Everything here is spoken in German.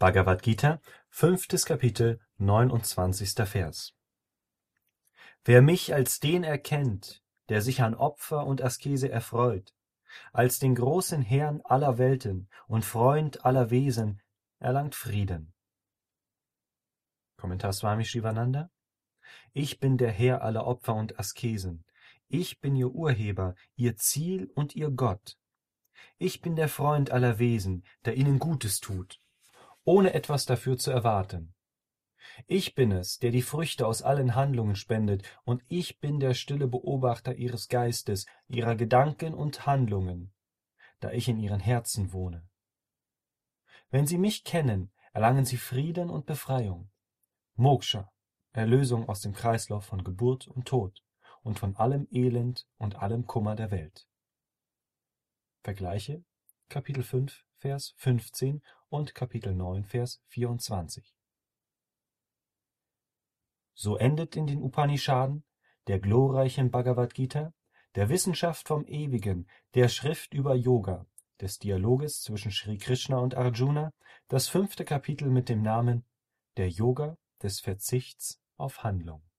Bhagavad Gita, fünftes Kapitel, 29. Vers. Wer mich als den erkennt, der sich an Opfer und Askese erfreut, als den großen Herrn aller Welten und Freund aller Wesen, erlangt Frieden. Kommentar Swami Shivananda Ich bin der Herr aller Opfer und Askesen. Ich bin ihr Urheber, ihr Ziel und ihr Gott. Ich bin der Freund aller Wesen, der ihnen Gutes tut, ohne etwas dafür zu erwarten. Ich bin es, der die Früchte aus allen Handlungen spendet, und ich bin der stille Beobachter ihres Geistes, ihrer Gedanken und Handlungen, da ich in ihren Herzen wohne. Wenn sie mich kennen, erlangen sie Frieden und Befreiung. Moksha, Erlösung aus dem Kreislauf von Geburt und Tod und von allem Elend und allem Kummer der Welt. Vergleiche Kapitel 5, Vers 15 und Kapitel 9, Vers 24. So endet in den Upanishaden, der glorreichen Bhagavad Gita, der Wissenschaft vom Ewigen, der Schrift über Yoga, des Dialoges zwischen Sri Krishna und Arjuna, das fünfte Kapitel mit dem Namen Der Yoga des Verzichts auf Handlung